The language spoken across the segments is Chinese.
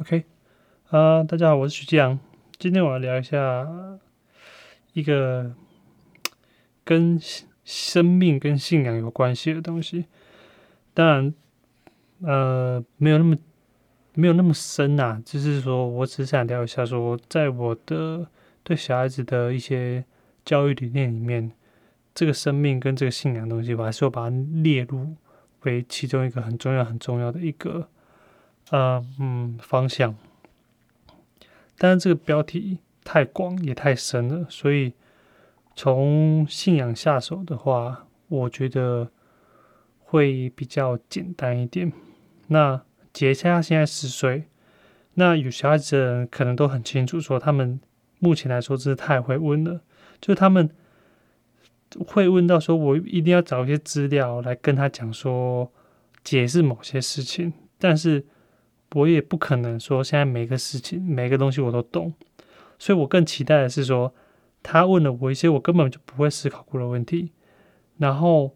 OK，啊，大家好，我是徐继阳。今天我要聊一下一个跟生命跟信仰有关系的东西。当然，呃，没有那么没有那么深呐。就是说我只想聊一下，说在我的对小孩子的一些教育理念里面，这个生命跟这个信仰东西，我还是要把它列入为其中一个很重要、很重要的一个。呃嗯，方向，但是这个标题太广也太深了，所以从信仰下手的话，我觉得会比较简单一点。那杰恰现在十岁，那有小孩子可能都很清楚，说他们目前来说真是太会问了，就是他们会问到说，我一定要找一些资料来跟他讲说解释某些事情，但是。我也不可能说现在每个事情、每个东西我都懂，所以我更期待的是说，他问了我一些我根本就不会思考过的问题，然后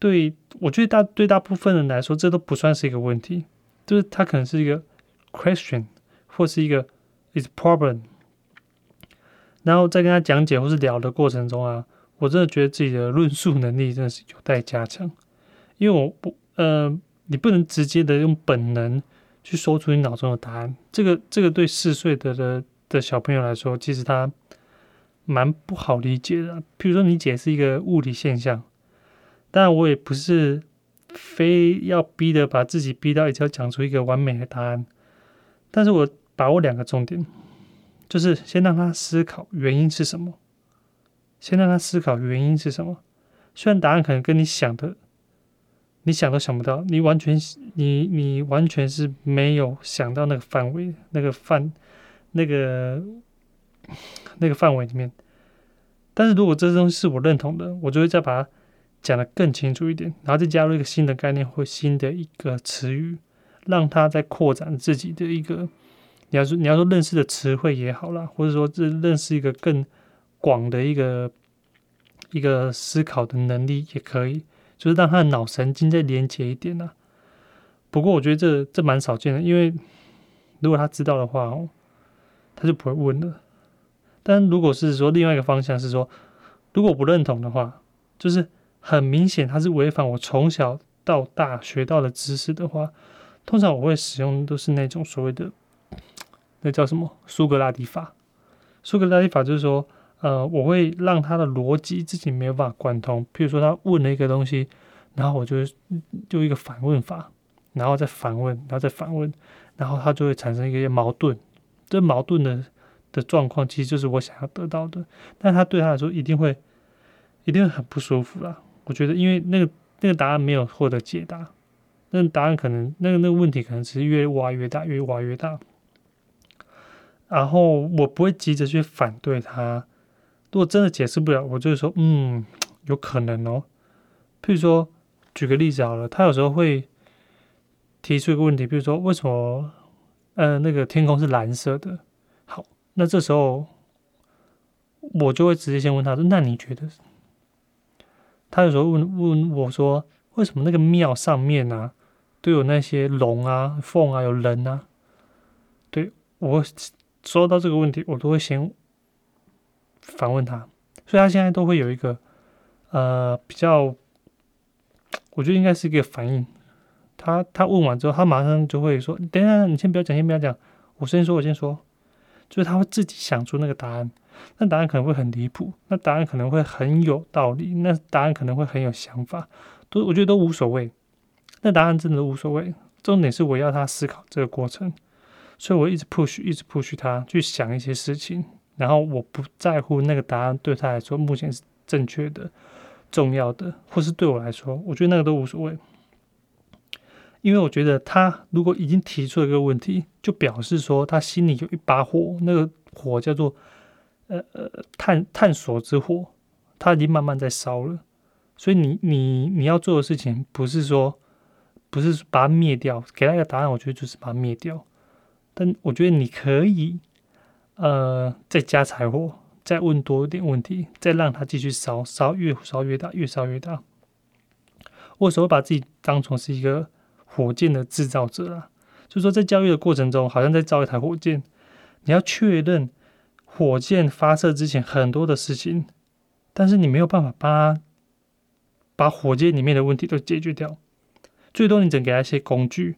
对我觉得大对大部分人来说，这都不算是一个问题，就是他可能是一个 question 或是一个 is problem，然后在跟他讲解或是聊的过程中啊，我真的觉得自己的论述能力真的是有待加强，因为我不呃，你不能直接的用本能。去说出你脑中的答案，这个这个对四岁的的的小朋友来说，其实他蛮不好理解的。比如说，你解释一个物理现象，当然我也不是非要逼的把自己逼到一定要讲出一个完美的答案，但是我把握两个重点，就是先让他思考原因是什么，先让他思考原因是什么，虽然答案可能跟你想的。你想都想不到，你完全你你完全是没有想到那个范围，那个范那个那个范围里面。但是如果这东西是我认同的，我就会再把它讲得更清楚一点，然后再加入一个新的概念或新的一个词语，让他在扩展自己的一个你要说你要说认识的词汇也好啦，或者说这认识一个更广的一个一个思考的能力也可以。就是让他的脑神经再连接一点呐。不过我觉得这这蛮少见的，因为如果他知道的话哦，他就不会问了。但如果是说另外一个方向是说，如果不认同的话，就是很明显他是违反我从小到大学到的知识的话，通常我会使用都是那种所谓的那叫什么苏格拉底法。苏格拉底法就是说。呃，我会让他的逻辑自己没有办法贯通。譬如说，他问了一个东西，然后我就就一个反问法，然后再反问，然后再反问，然后他就会产生一个矛盾。这矛盾的的状况，其实就是我想要得到的，但他对他来说一定会一定会很不舒服啦。我觉得，因为那个那个答案没有获得解答，那答案可能那个那个问题可能只是越挖越大，越挖越大。然后我不会急着去反对他。如果真的解释不了，我就会说，嗯，有可能哦。譬如说，举个例子好了，他有时候会提出一个问题，比如说，为什么，呃，那个天空是蓝色的？好，那这时候我就会直接先问他说，那你觉得？他有时候问问我说，为什么那个庙上面啊都有那些龙啊、凤啊、有人啊？对我说到这个问题，我都会先。反问他，所以他现在都会有一个呃比较，我觉得应该是一个反应。他他问完之后，他马上就会说：“等一下，你先不要讲，先不要讲，我先说，我先说。”就是他会自己想出那个答案，那答案可能会很离谱，那答案可能会很有道理，那答案可能会很有想法，都我觉得都无所谓。那答案真的无所谓，重点是我要他思考这个过程，所以我一直 push，一直 push 他去想一些事情。然后我不在乎那个答案对他来说目前是正确的、重要的，或是对我来说，我觉得那个都无所谓。因为我觉得他如果已经提出了一个问题，就表示说他心里有一把火，那个火叫做呃呃探探索之火，他已经慢慢在烧了。所以你你你要做的事情不是说不是把它灭掉，给他一个答案，我觉得就是把它灭掉。但我觉得你可以。呃，再加柴火，再问多一点问题，再让他继续烧，烧越烧越大，越烧越大。我有时候把自己当成是一个火箭的制造者啊，就说在教育的过程中，好像在造一台火箭，你要确认火箭发射之前很多的事情，但是你没有办法把把火箭里面的问题都解决掉，最多你只能给他一些工具，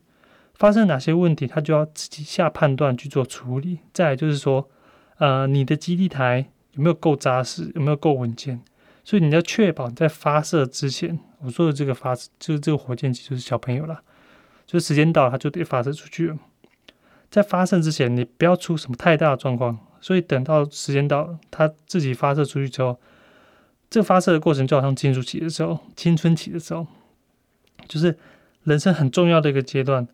发生哪些问题，他就要自己下判断去做处理。再就是说，呃，你的基地台有没有够扎实，有没有够稳健？所以你要确保在发射之前，我说的这个发射就是这个火箭机就是小朋友了，就是时间到了它就得发射出去了。在发射之前，你不要出什么太大的状况。所以等到时间到他，自己发射出去之后，这发射的过程就好像青春期的时候，青春期的时候，就是人生很重要的一个阶段，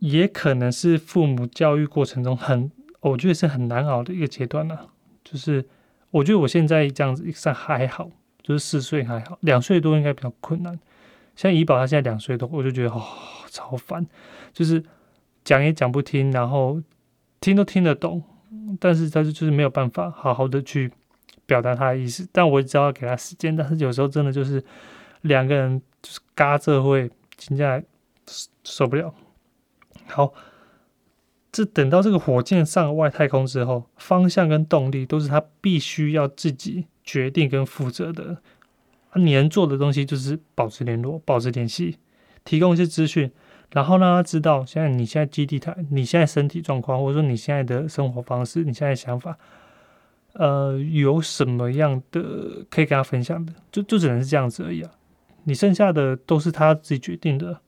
也可能是父母教育过程中很，我觉得是很难熬的一个阶段了，就是。我觉得我现在这样子算还好，就是四岁还好，两岁多应该比较困难。像怡宝他现在两岁多，我就觉得哦超烦，就是讲也讲不听，然后听都听得懂，但是他就就是没有办法好好的去表达他的意思。但我只要给他时间，但是有时候真的就是两个人就是嘎这会，现在受不了。好。这等到这个火箭上外太空之后，方向跟动力都是他必须要自己决定跟负责的。你能做的东西就是保持联络、保持联系，提供一些资讯，然后让他知道现在你现在基地台、你现在身体状况，或者说你现在的生活方式、你现在想法，呃，有什么样的可以跟他分享的，就就只能是这样子而已啊。你剩下的都是他自己决定的。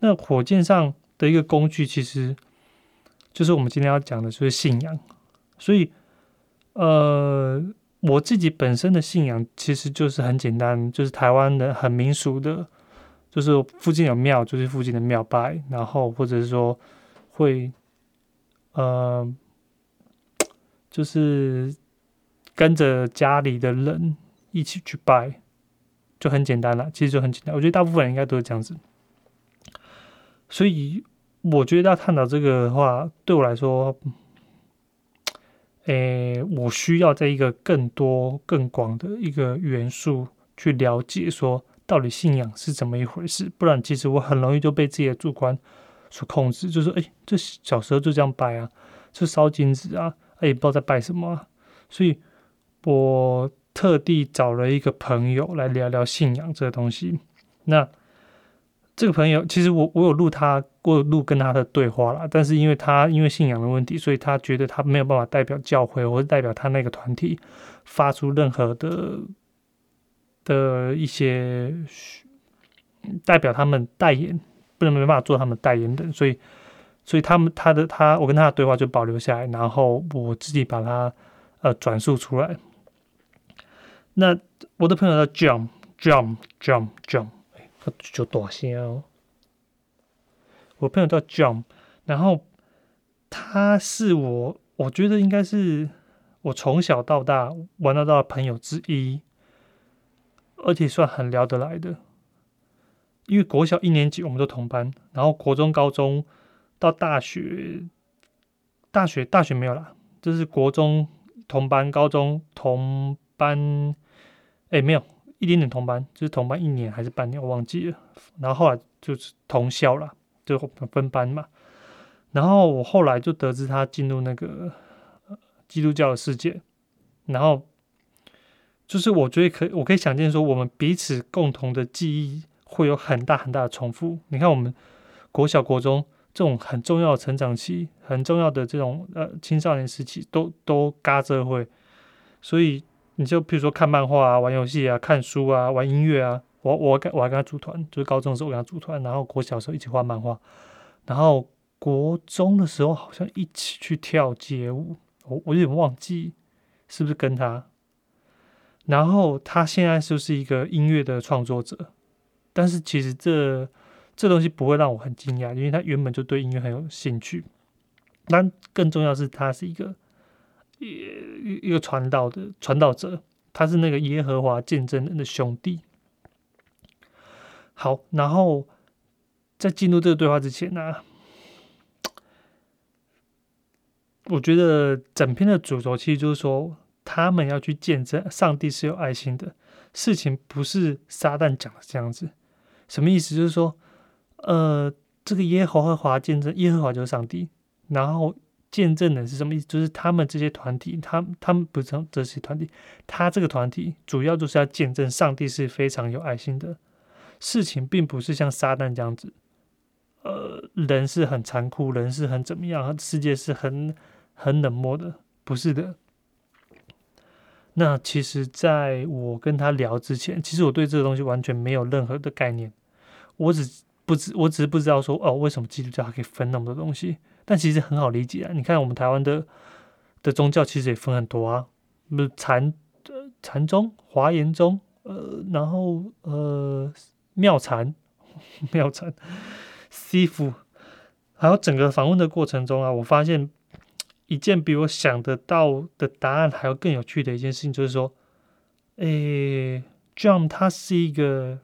那火箭上的一个工具，其实。就是我们今天要讲的，就是信仰。所以，呃，我自己本身的信仰其实就是很简单，就是台湾的很民俗的，就是附近有庙，就是附近的庙拜，然后或者是说会，呃，就是跟着家里的人一起去拜，就很简单了。其实就很简单，我觉得大部分人应该都是这样子。所以。我觉得要探讨这个的话，对我来说，诶，我需要在一个更多、更广的一个元素去了解，说到底信仰是怎么一回事。不然，其实我很容易就被自己的主观所控制，就是诶，这小时候就这样拜啊，就烧金子啊，也不知道在拜什么。所以我特地找了一个朋友来聊聊信仰这个东西。那。这个朋友其实我我有录他，我有录跟他的对话了，但是因为他因为信仰的问题，所以他觉得他没有办法代表教会或者代表他那个团体发出任何的的一些代表他们代言，不能没办法做他们代言的，所以所以他们他的他我跟他的对话就保留下来，然后我自己把它呃转述出来。那我的朋友叫 Jump Jump Jump Jump。他就大声哦。我朋友叫 John，然后他是我，我觉得应该是我从小到大玩到大的朋友之一，而且算很聊得来的。因为国小一年级我们都同班，然后国中、高中到大学，大学大学没有啦，就是国中同班，高中同班，哎，没有。一点点同班，就是同班一年还是半年，我忘记了。然后后来就是同校了，就分班嘛。然后我后来就得知他进入那个基督教的世界，然后就是我觉得可，我可以想见说，我们彼此共同的记忆会有很大很大的重复。你看，我们国小、国中这种很重要的成长期，很重要的这种呃青少年时期，都都嘎着会，所以。你就比如说看漫画啊、玩游戏啊、看书啊、玩音乐啊，我我跟我还跟他组团，就是高中的时候我跟他组团，然后国小的时候一起画漫画，然后国中的时候好像一起去跳街舞，我我有点忘记是不是跟他，然后他现在就是一个音乐的创作者，但是其实这这东西不会让我很惊讶，因为他原本就对音乐很有兴趣，但更重要是他是一个。一一个传道的传道者，他是那个耶和华见证人的兄弟。好，然后在进入这个对话之前呢，我觉得整篇的主轴其实就是说，他们要去见证上帝是有爱心的。事情不是撒旦讲的这样子，什么意思？就是说，呃，这个耶和华见证，耶和华就是上帝，然后见证的是什么意思？就是他们这些团体，他他们不是这些团体，他这个团体主要就是要见证上帝是非常有爱心的。事情并不是像撒旦这样子，呃，人是很残酷，人是很怎么样，世界是很很冷漠的，不是的。那其实，在我跟他聊之前，其实我对这个东西完全没有任何的概念，我只不知，我只是不知道说，哦，为什么基督教可以分那么多东西？但其实很好理解啊，你看我们台湾的的宗教其实也分很多啊，不是禅禅宗、华严宗，呃，然后呃。妙禅，妙禅，师傅，还有整个访问的过程中啊，我发现一件比我想得到的答案还要更有趣的一件事情，就是说，诶，John 他是一个，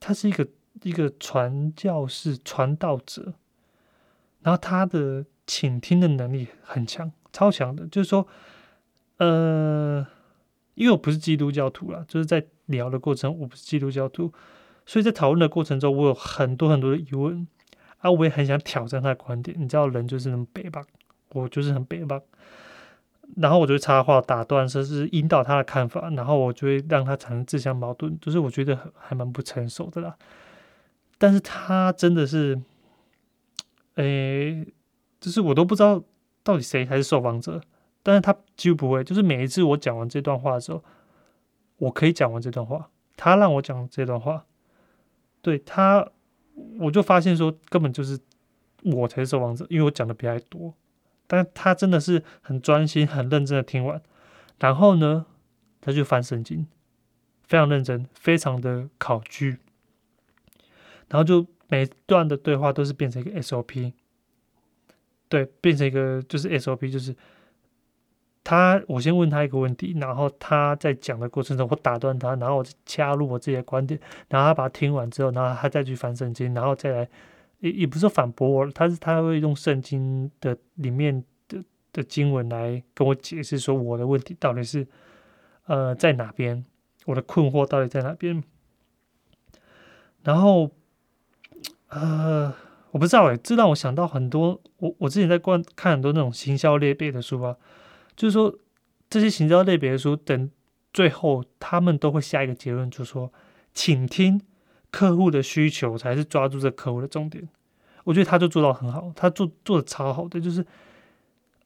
他是一个一个传教士、传道者，然后他的倾听的能力很强，超强的。就是说，呃，因为我不是基督教徒啦，就是在。聊的过程，我不是基督教徒，所以在讨论的过程中，我有很多很多的疑问啊，我也很想挑战他的观点。你知道，人就是那么北吧，我就是很北吧。然后我就插话打断，甚至引导他的看法，然后我就会让他产生自相矛盾，就是我觉得还蛮不成熟的啦。但是他真的是，诶，就是我都不知道到底谁才是受访者，但是他几乎不会，就是每一次我讲完这段话的时候。我可以讲完这段话，他让我讲这段话，对他，我就发现说根本就是我才是受访者，因为我讲的比他多，但他真的是很专心、很认真的听完，然后呢，他就翻圣经，非常认真，非常的考据，然后就每段的对话都是变成一个 SOP，对，变成一个就是 SOP，就是。他，我先问他一个问题，然后他在讲的过程中，我打断他，然后我加入我自己的观点，然后他把它听完之后，然后他再去翻圣经，然后再来，也也不是反驳我，他是他会用圣经的里面的的经文来跟我解释说我的问题到底是呃在哪边，我的困惑到底在哪边，然后呃我不知道诶，这让我想到很多，我我之前在观看很多那种行销类别的书啊。就是说，这些行销类别的书，等最后他们都会下一个结论，就是说，倾听客户的需求才是抓住这客户的重点。我觉得他就做到很好，他做做的超好的，就是，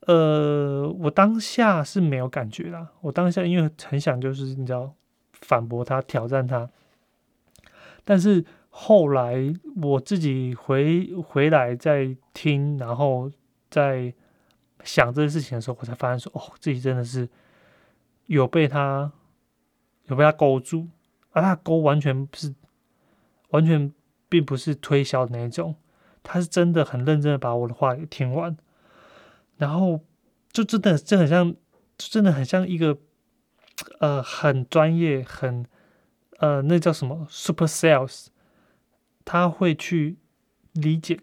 呃，我当下是没有感觉啦，我当下因为很想就是你知道反驳他、挑战他，但是后来我自己回回来再听，然后再。想这件事情的时候，我才发现说，哦，自己真的是有被他有被他勾住，而他勾完全不是完全并不是推销的那种，他是真的很认真的把我的话给听完，然后就真的就很像，就真的很像一个呃很专业很呃那叫什么 super sales，他会去理解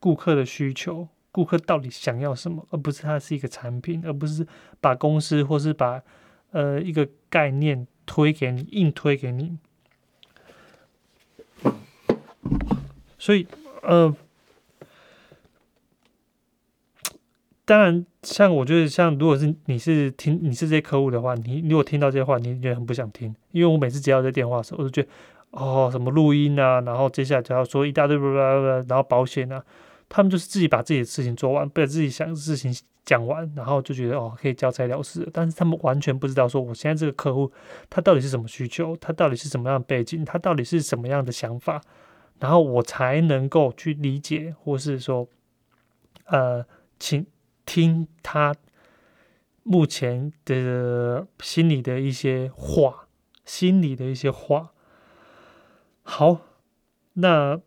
顾客的需求。顾客到底想要什么，而不是它是一个产品，而不是把公司或是把呃一个概念推给你，硬推给你。所以呃，当然，像我觉得，像如果是你是听你是这些客户的话，你如果听到这些话，你觉得很不想听，因为我每次接到这电话的时候，我就觉得哦，什么录音啊，然后接下来就要说一大堆，然后保险啊。他们就是自己把自己的事情做完，把自己想的事情讲完，然后就觉得哦可以交差了事。但是他们完全不知道说，我现在这个客户他到底是什么需求，他到底是什么样的背景，他到底是什么样的想法，然后我才能够去理解，或是说，呃，请听他目前的心里的一些话，心里的一些话。好，那。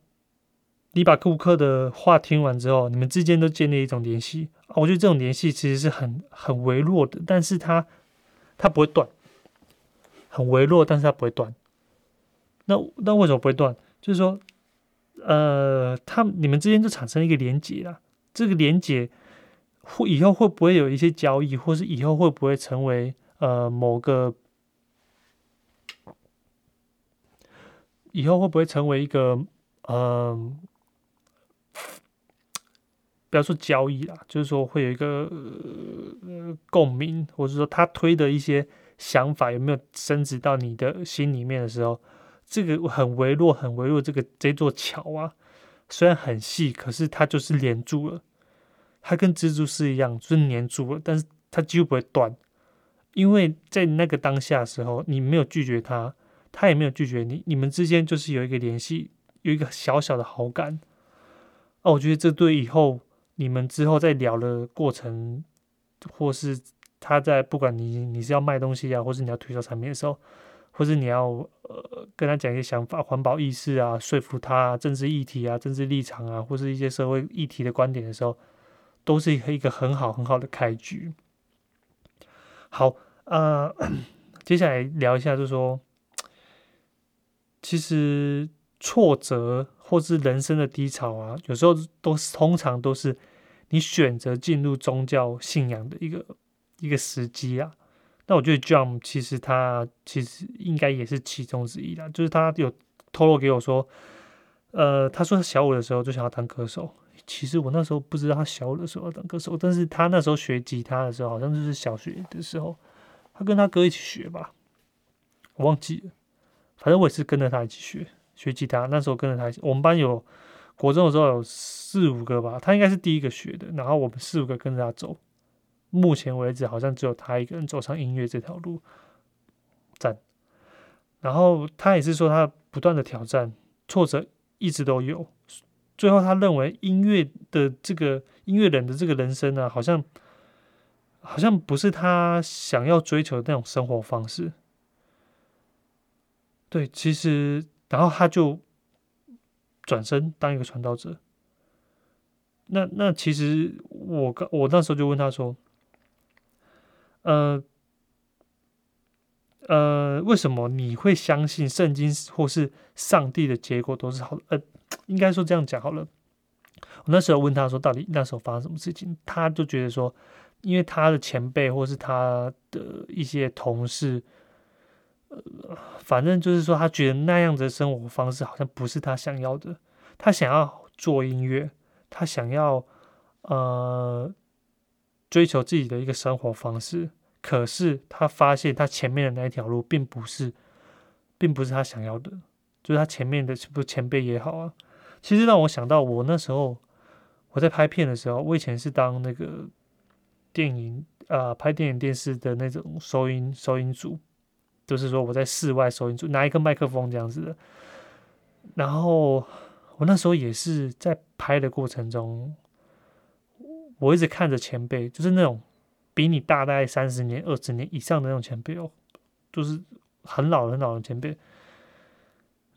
你把顾客的话听完之后，你们之间都建立一种联系，我觉得这种联系其实是很很微弱的，但是它它不会断，很微弱，但是它不会断。那那为什么不会断？就是说，呃，他你们之间就产生一个连结了，这个连结会以后会不会有一些交易，或是以后会不会成为呃某个，以后会不会成为一个？嗯，不要说交易啦，就是说会有一个呃共鸣，或者说他推的一些想法有没有升值到你的心里面的时候，这个很微弱、很微弱，这个这座桥啊，虽然很细，可是它就是连住了，它跟蜘蛛丝一样，就是粘住了，但是它几乎不会断。因为在那个当下的时候，你没有拒绝他，他也没有拒绝你，你们之间就是有一个联系，有一个小小的好感。哦，我觉得这对以后你们之后在聊的过程，或是他在不管你你是要卖东西啊，或是你要推销产品的时候，或是你要呃跟他讲一些想法、环保意识啊，说服他政治议题啊、政治立场啊，或是一些社会议题的观点的时候，都是一个很好很好的开局。好。呃，接下来聊一下，就是说，其实挫折或是人生的低潮啊，有时候都是通常都是你选择进入宗教信仰的一个一个时机啊。那我觉得 John 其实他其实应该也是其中之一啦，就是他有透露给我说，呃，他说他小五的时候就想要当歌手。其实我那时候不知道他小五的时候要当歌手，但是他那时候学吉他的时候，好像就是小学的时候。他跟他哥一起学吧，我忘记了。反正我也是跟着他一起学学吉他。那时候跟着他，一起，我们班有国中的时候有四五个吧，他应该是第一个学的。然后我们四五个跟着他走，目前为止好像只有他一个人走上音乐这条路。赞。然后他也是说他不断的挑战，挫折一直都有。最后他认为音乐的这个音乐人的这个人生呢，好像。好像不是他想要追求的那种生活方式。对，其实，然后他就转身当一个传道者。那那其实我刚我那时候就问他说：“呃呃，为什么你会相信圣经或是上帝的结果都是好的？呃，应该说这样讲好了。我那时候问他说，到底那时候发生什么事情？他就觉得说。因为他的前辈或是他的一些同事，呃，反正就是说，他觉得那样子的生活方式好像不是他想要的。他想要做音乐，他想要呃追求自己的一个生活方式。可是他发现他前面的那一条路并不是，并不是他想要的。就是他前面的是不前辈也好啊，其实让我想到我那时候我在拍片的时候，我以前是当那个。电影啊，拍电影电视的那种收音收音组，就是说我在室外收音组拿一个麦克风这样子的。然后我那时候也是在拍的过程中，我一直看着前辈，就是那种比你大大概三十年、二十年以上的那种前辈哦，就是很老很老的前辈。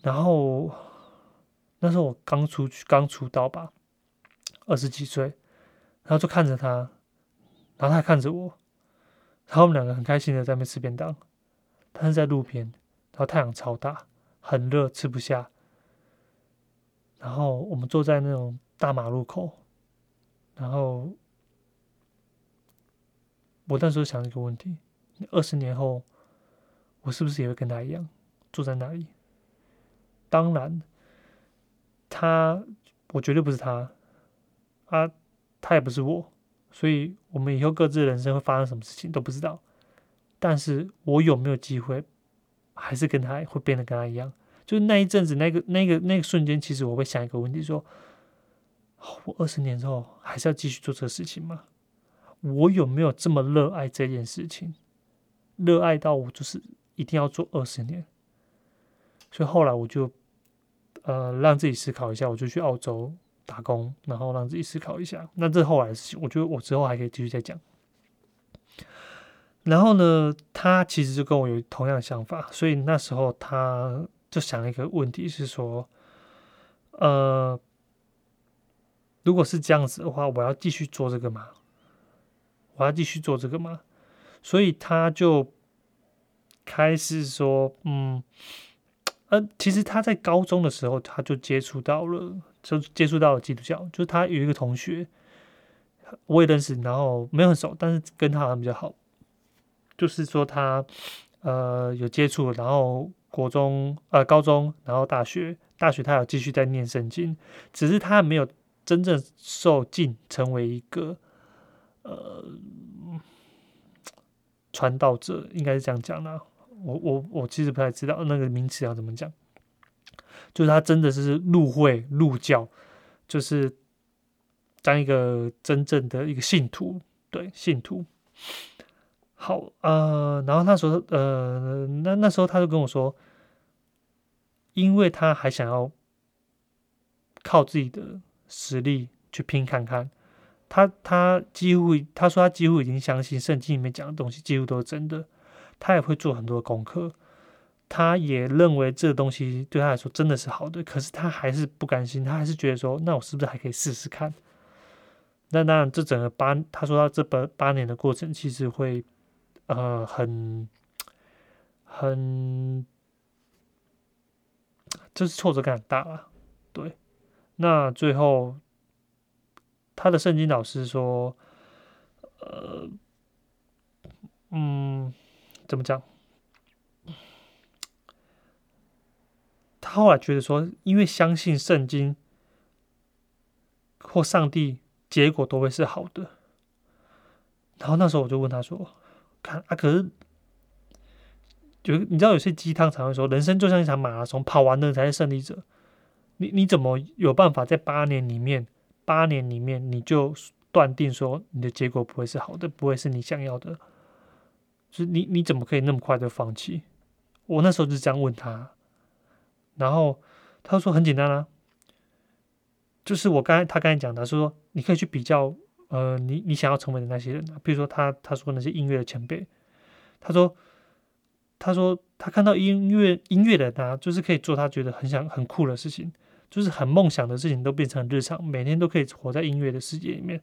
然后那时候我刚出去，刚出道吧，二十几岁，然后就看着他。然后他看着我，然后我们两个很开心的在那边吃便当，但是在路边，然后太阳超大，很热，吃不下。然后我们坐在那种大马路口，然后我那时候想一个问题：二十年后，我是不是也会跟他一样坐在那里？当然，他我绝对不是他，啊，他也不是我。所以，我们以后各自的人生会发生什么事情都不知道。但是我有没有机会，还是跟他会变得跟他一样？就是那一阵子，那个、那个、那个瞬间，其实我会想一个问题：说，我二十年之后还是要继续做这个事情吗？我有没有这么热爱这件事情？热爱到我就是一定要做二十年？所以后来我就，呃，让自己思考一下，我就去澳洲。打工，然后让自己思考一下。那这后来的事情，我觉得我之后还可以继续再讲。然后呢，他其实就跟我有同样的想法，所以那时候他就想了一个问题，是说，呃，如果是这样子的话，我要继续做这个吗？我要继续做这个吗？所以他就开始说，嗯，呃，其实他在高中的时候，他就接触到了。就接触到了基督教，就是他有一个同学，我也认识，然后没有很熟，但是跟他好像比较好。就是说他呃有接触，然后国中呃高中，然后大学，大学他有继续在念圣经，只是他没有真正受尽成为一个呃传道者，应该是这样讲啦。我我我其实不太知道那个名词要怎么讲，就是他真的是入会入教，就是当一个真正的一个信徒，对信徒。好，呃，然后那时候，呃，那那时候他就跟我说，因为他还想要靠自己的实力去拼看看，他他几乎他说他几乎已经相信圣经里面讲的东西几乎都是真的，他也会做很多功课，他也认为这个东西对他来说真的是好的，可是他还是不甘心，他还是觉得说，那我是不是还可以试试看？那当然，这整个八，他说他这八八年的过程，其实会。呃，很很，就是挫折感很大了。对，那最后他的圣经老师说，呃，嗯，怎么讲？他后来觉得说，因为相信圣经或上帝，结果都会是好的。然后那时候我就问他说。看啊，可是就你知道，有些鸡汤常会说，人生就像一场马拉松，跑完了才是胜利者。你你怎么有办法在八年里面，八年里面你就断定说你的结果不会是好的，不会是你想要的？就是你你怎么可以那么快的放弃？我那时候就这样问他，然后他说很简单啊，就是我刚才他刚才讲的，说你可以去比较。呃，你你想要成为的那些人，比如说他他说那些音乐的前辈，他说他说他看到音乐音乐的他，就是可以做他觉得很想很酷的事情，就是很梦想的事情都变成日常，每天都可以活在音乐的世界里面。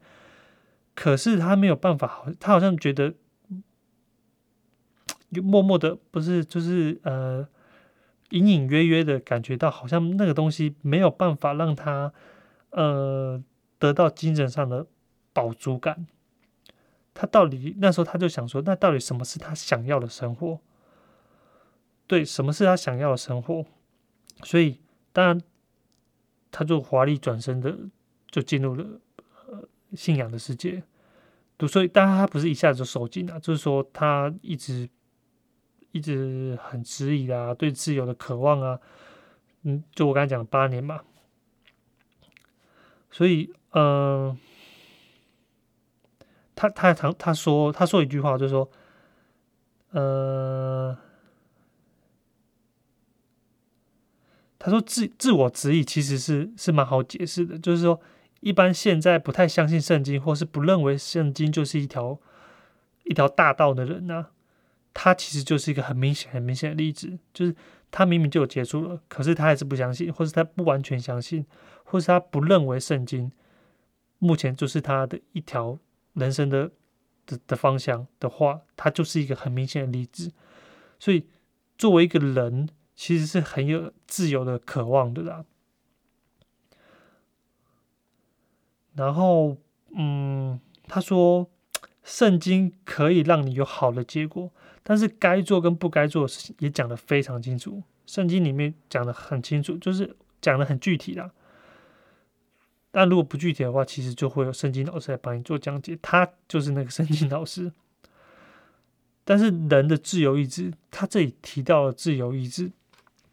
可是他没有办法，他好像觉得默默的不是就是呃隐隐约约的感觉到，好像那个东西没有办法让他呃得到精神上的。饱足感，他到底那时候他就想说，那到底什么是他想要的生活？对，什么是他想要的生活？所以当然，他就华丽转身的就进入了呃信仰的世界。所以，当然他不是一下子就受尽了，就是说他一直一直很质疑啊，对自由的渴望啊，嗯，就我刚才讲八年嘛。所以，嗯。他他常他说他说一句话，就是说，呃，他说自自我质疑其实是是蛮好解释的，就是说，一般现在不太相信圣经，或是不认为圣经就是一条一条大道的人呢，他其实就是一个很明显很明显的例子，就是他明明就有接触了，可是他还是不相信，或是他不完全相信，或是他不认为圣经目前就是他的一条。人生的的的方向的话，他就是一个很明显的例子。所以，作为一个人，其实是很有自由的渴望的啦。然后，嗯，他说，圣经可以让你有好的结果，但是该做跟不该做的事情也讲得非常清楚。圣经里面讲的很清楚，就是讲的很具体的。但如果不具体的话，其实就会有圣经老师来帮你做讲解，他就是那个圣经老师。但是人的自由意志，他这里提到了自由意志，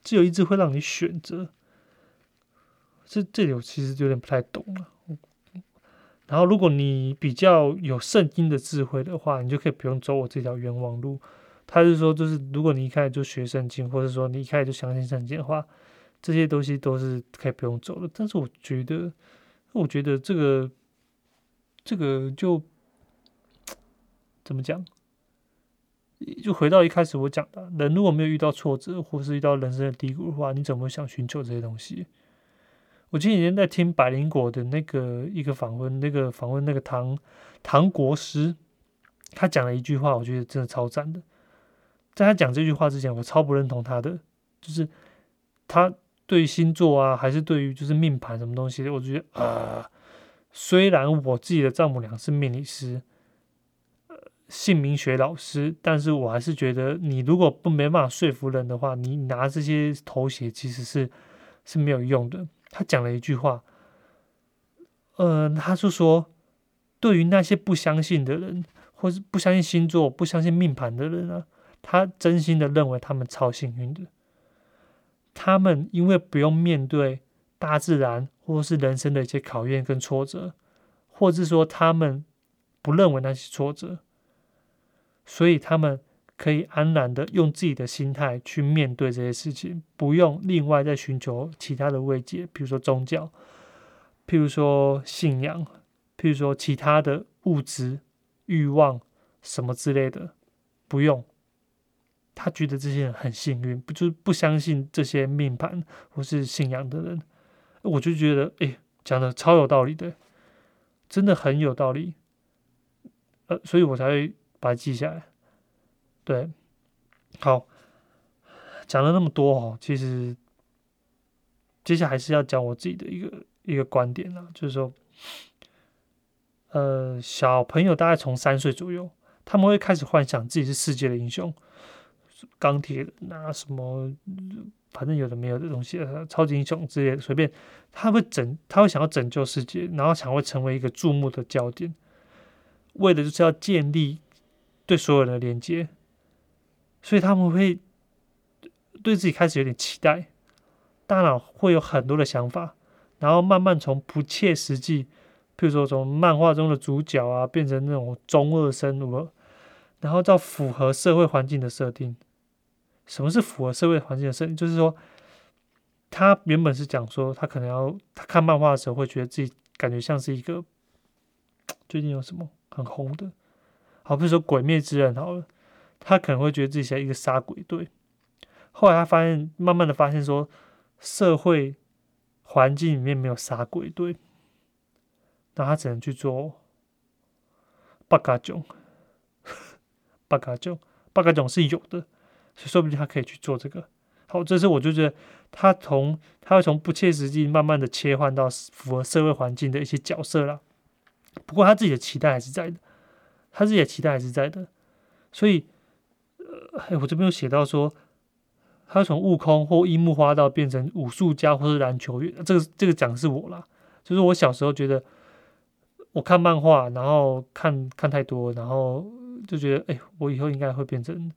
自由意志会让你选择。这这里我其实有点不太懂了。然后，如果你比较有圣经的智慧的话，你就可以不用走我这条冤枉路。他是说，就是如果你一开始就学圣经，或者说你一开始就相信圣经的话，这些东西都是可以不用走的。但是我觉得。我觉得这个，这个就 怎么讲？就回到一开始我讲的，人如果没有遇到挫折，或是遇到人生的低谷的话，你怎么想寻求这些东西？我前几天在听百灵果的那个一个访问，那个访问那个唐唐国师，他讲了一句话，我觉得真的超赞的。在他讲这句话之前，我超不认同他的，就是他。对于星座啊，还是对于就是命盘什么东西，我觉得呃，虽然我自己的丈母娘是命理师，呃，姓名学老师，但是我还是觉得，你如果不没办法说服人的话，你拿这些头衔其实是是没有用的。他讲了一句话，呃，他是说，对于那些不相信的人，或是不相信星座、不相信命盘的人啊，他真心的认为他们超幸运的。他们因为不用面对大自然或是人生的一些考验跟挫折，或者是说他们不认为那些挫折，所以他们可以安然的用自己的心态去面对这些事情，不用另外再寻求其他的慰藉，比如说宗教，譬如说信仰，譬如说其他的物质欲望什么之类的，不用。他觉得这些人很幸运，不就是不相信这些命盘或是信仰的人，我就觉得，哎，讲的超有道理的，真的很有道理，呃，所以我才会把它记下来。对，好，讲了那么多哦，其实接下来还是要讲我自己的一个一个观点啦，就是说，呃，小朋友大概从三岁左右，他们会开始幻想自己是世界的英雄。钢铁人啊，什么，反正有的没有的东西，超级英雄之类的，随便，他会拯，他会想要拯救世界，然后想会成为一个注目的焦点，为的就是要建立对所有人的连接，所以他们会对自己开始有点期待，大脑会有很多的想法，然后慢慢从不切实际，比如说从漫画中的主角啊，变成那种中二生物，然后到符合社会环境的设定。什么是符合社会环境的设定？就是说，他原本是讲说，他可能要他看漫画的时候，会觉得自己感觉像是一个最近有什么很红的，好，比如说《鬼灭之刃》好了，他可能会觉得自己像一个杀鬼队。后来他发现，慢慢的发现说，社会环境里面没有杀鬼队，那他只能去做八嘎囧，八嘎囧，八嘎囧是有的。所以说不定他可以去做这个。好，这是我就觉得他从他会从不切实际慢慢的切换到符合社会环境的一些角色了。不过他自己的期待还是在的，他自己的期待还是在的。所以，呃，我这边有写到说，他从悟空或樱木花道变成武术家或是篮球员。这个这个讲的是我啦，就是我小时候觉得，我看漫画，然后看看太多，然后就觉得，哎，我以后应该会变成。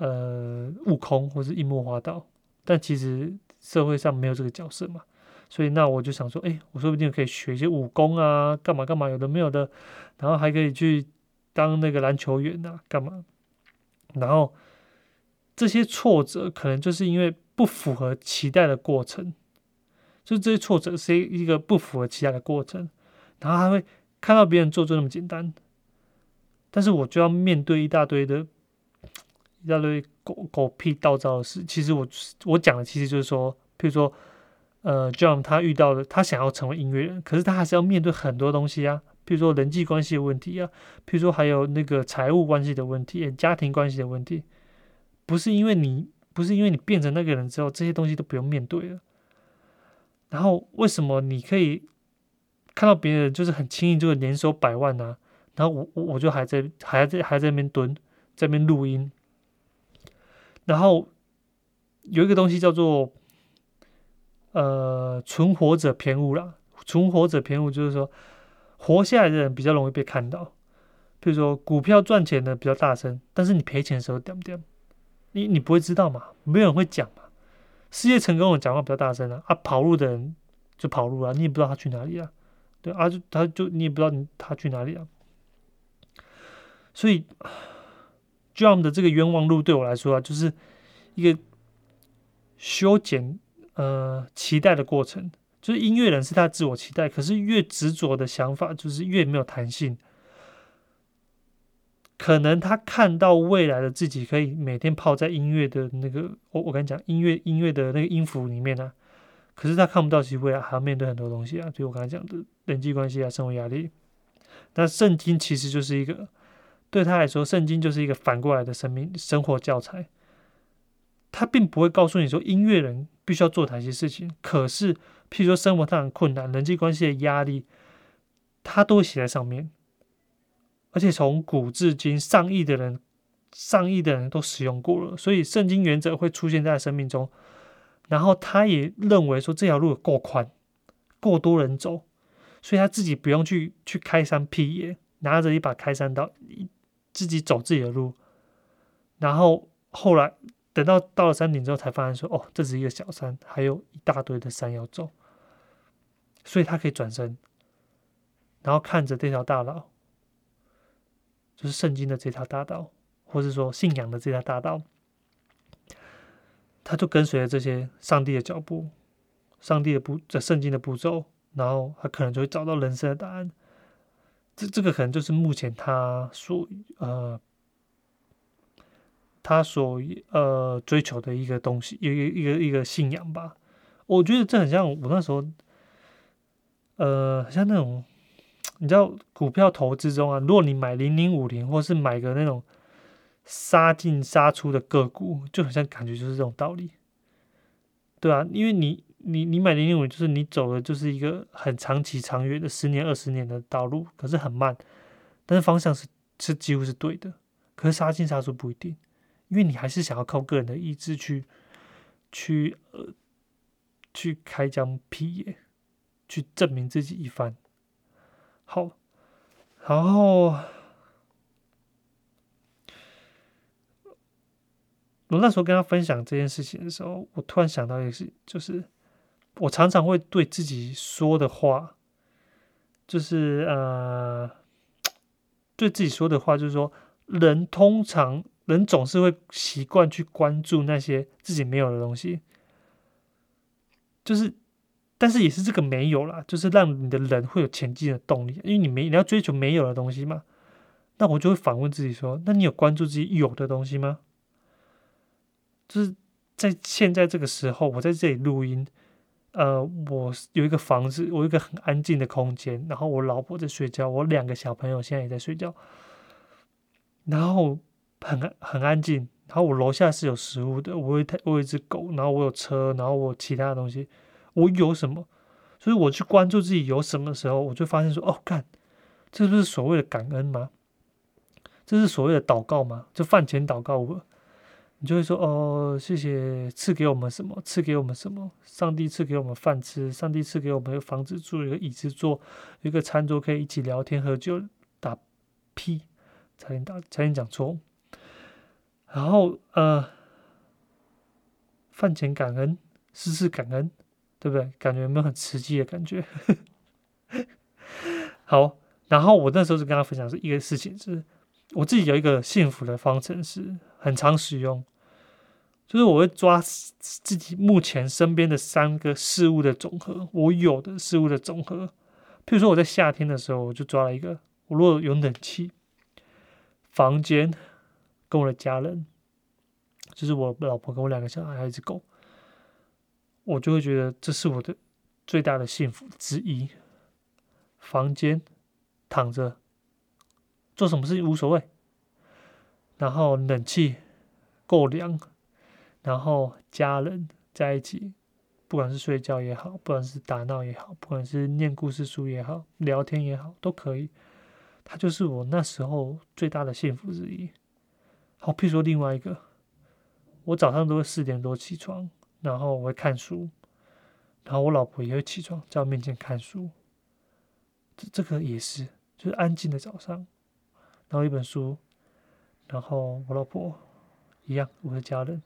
呃，悟空或是樱木花道，但其实社会上没有这个角色嘛，所以那我就想说，哎，我说不定可以学一些武功啊，干嘛干嘛，有的没有的，然后还可以去当那个篮球员啊，干嘛？然后这些挫折可能就是因为不符合期待的过程，就这些挫折是一个不符合期待的过程，然后还会看到别人做就那么简单，但是我就要面对一大堆的。一大堆狗狗屁倒灶的事，其实我我讲的其实就是说，譬如说，呃，John 他遇到的，他想要成为音乐人，可是他还是要面对很多东西啊，譬如说人际关系的问题啊，譬如说还有那个财务关系的问题、家庭关系的问题，不是因为你不是因为你变成那个人之后，这些东西都不用面对了。然后为什么你可以看到别人就是很轻易就会年收百万呢？然后我我我就还在还在还在那边蹲，在那边录音。然后有一个东西叫做呃存活者偏误啦，存活者偏误就是说活下来的人比较容易被看到。比如说股票赚钱的比较大声，但是你赔钱的时候点不点？你你不会知道嘛？没有人会讲嘛？事业成功的讲话比较大声啊，啊跑路的人就跑路啊，你也不知道他去哪里啊，对啊就他就你也不知道他去哪里啊，所以。这样的这个冤枉路对我来说啊，就是一个修剪呃期待的过程。就是音乐人是他自我期待，可是越执着的想法，就是越没有弹性。可能他看到未来的自己可以每天泡在音乐的那个，我我跟你讲，音乐音乐的那个音符里面呢，可是他看不到其实未来还要面对很多东西啊，就我刚才讲的人际关系啊，生活压力。那圣经其实就是一个。对他来说，圣经就是一个反过来的生命生活教材。他并不会告诉你说音乐人必须要做哪些事情，可是，譬如说生活上的困难、人际关系的压力，他都会写在上面。而且从古至今，上亿的人、上亿的人都使用过了，所以圣经原则会出现在生命中。然后他也认为说这条路够宽，够多人走，所以他自己不用去去开山辟野，拿着一把开山刀，自己走自己的路。然后后来等到到了山顶之后，才发现说哦，这是一个小山，还有一大堆的山要走，所以他可以转身，然后看着这条大道。就是圣经的这条大道，或者说信仰的这条大道，他就跟随着这些上帝的脚步，上帝的步，这圣经的步骤，然后他可能就会找到人生的答案。这这个可能就是目前他所呃他所呃追求的一个东西，一个一个一个信仰吧。我觉得这很像我那时候，呃，像那种。你知道股票投资中啊，如果你买零零五零，或是买个那种杀进杀出的个股，就好像感觉就是这种道理，对啊，因为你你你买零零五，就是你走的就是一个很长期、长远的十年、二十年的道路，可是很慢，但是方向是是几乎是对的。可是杀进杀出不一定，因为你还是想要靠个人的意志去去呃去开疆辟野，去证明自己一番。好，然后我那时候跟他分享这件事情的时候，我突然想到一个事，就是我常常会对自己说的话，就是呃，对自己说的话，就是说，人通常人总是会习惯去关注那些自己没有的东西，就是。但是也是这个没有啦，就是让你的人会有前进的动力，因为你没你要追求没有的东西嘛。那我就会反问自己说：那你有关注自己有的东西吗？就是在现在这个时候，我在这里录音，呃，我有一个房子，我有一个很安静的空间，然后我老婆在睡觉，我两个小朋友现在也在睡觉，然后很很安静，然后我楼下是有食物的，我有我有一只狗，然后我有车，然后我其他的东西。我有什么？所以我去关注自己有什么时候，我就发现说：哦，看，这不是所谓的感恩吗？这是所谓的祷告吗？就饭前祷告我，你就会说：哦，谢谢赐给我们什么？赐给我们什么？上帝赐给我们饭吃，上帝赐给我们一个房子住，一个椅子坐，一个餐桌可以一起聊天喝酒打屁，差点打差点讲错。然后呃，饭前感恩，事事感恩。对不对？感觉有没有很刺激的感觉？好，然后我那时候就跟他分享是一个事情，是我自己有一个幸福的方程式，很常使用，就是我会抓自己目前身边的三个事物的总和，我有的事物的总和。譬如说我在夏天的时候，我就抓了一个，我如果有冷气，房间跟我的家人，就是我老婆跟我两个小孩还有一只狗。我就会觉得这是我的最大的幸福之一。房间躺着做什么事情无所谓，然后冷气够凉，然后家人在一起，不管是睡觉也好，不管是打闹也好，不管是念故事书也好，聊天也好，都可以。它就是我那时候最大的幸福之一。好，譬如说另外一个，我早上都会四点多起床。然后我会看书，然后我老婆也会起床在我面前看书，这这个也是，就是安静的早上，然后一本书，然后我老婆一样，我的家人，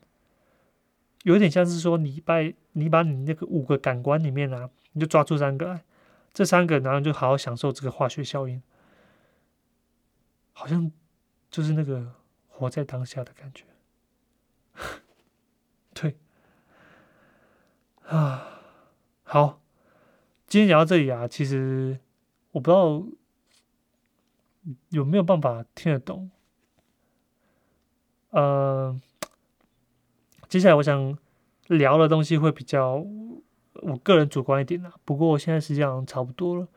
有点像是说你把你把你那个五个感官里面啊，你就抓住三个，这三个，然后就好好享受这个化学效应，好像就是那个活在当下的感觉，对。啊，好，今天讲到这里啊，其实我不知道有没有办法听得懂。呃，接下来我想聊的东西会比较我个人主观一点啦。不过现在实际上差不多了，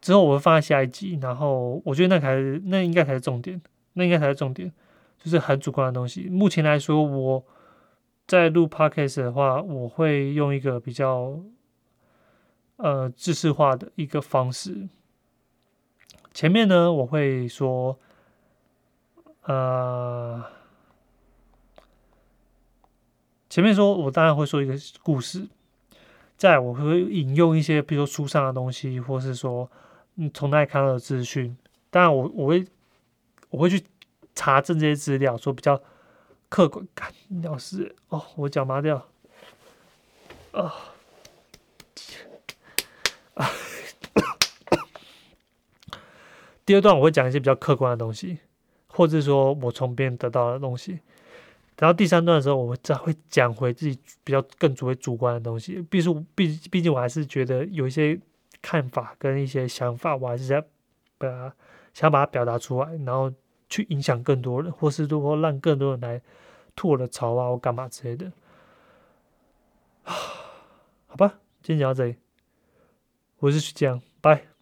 之后我会放在下一集。然后我觉得那才是那应该才是重点，那应该才是重点，就是很主观的东西。目前来说，我。在录 podcast 的话，我会用一个比较呃知识化的一个方式，前面呢，我会说，呃，前面说我当然会说一个故事，再我会引用一些，比如说书上的东西，或是说嗯从那里看到的资讯。当然，我我会我会去查证这些资料，说比较客观。要是哦，我脚麻掉啊啊！第二段我会讲一些比较客观的东西，或者说我从别人得到的东西。然后第三段的时候，我再会讲回自己比较更主为主观的东西。毕竟毕毕竟我还是觉得有一些看法跟一些想法，我还是在把想把它表达出来，然后去影响更多人，或是如果让更多人来吐我的槽啊，或干嘛之类的。好吧，今天讲到这里，我是徐江，拜。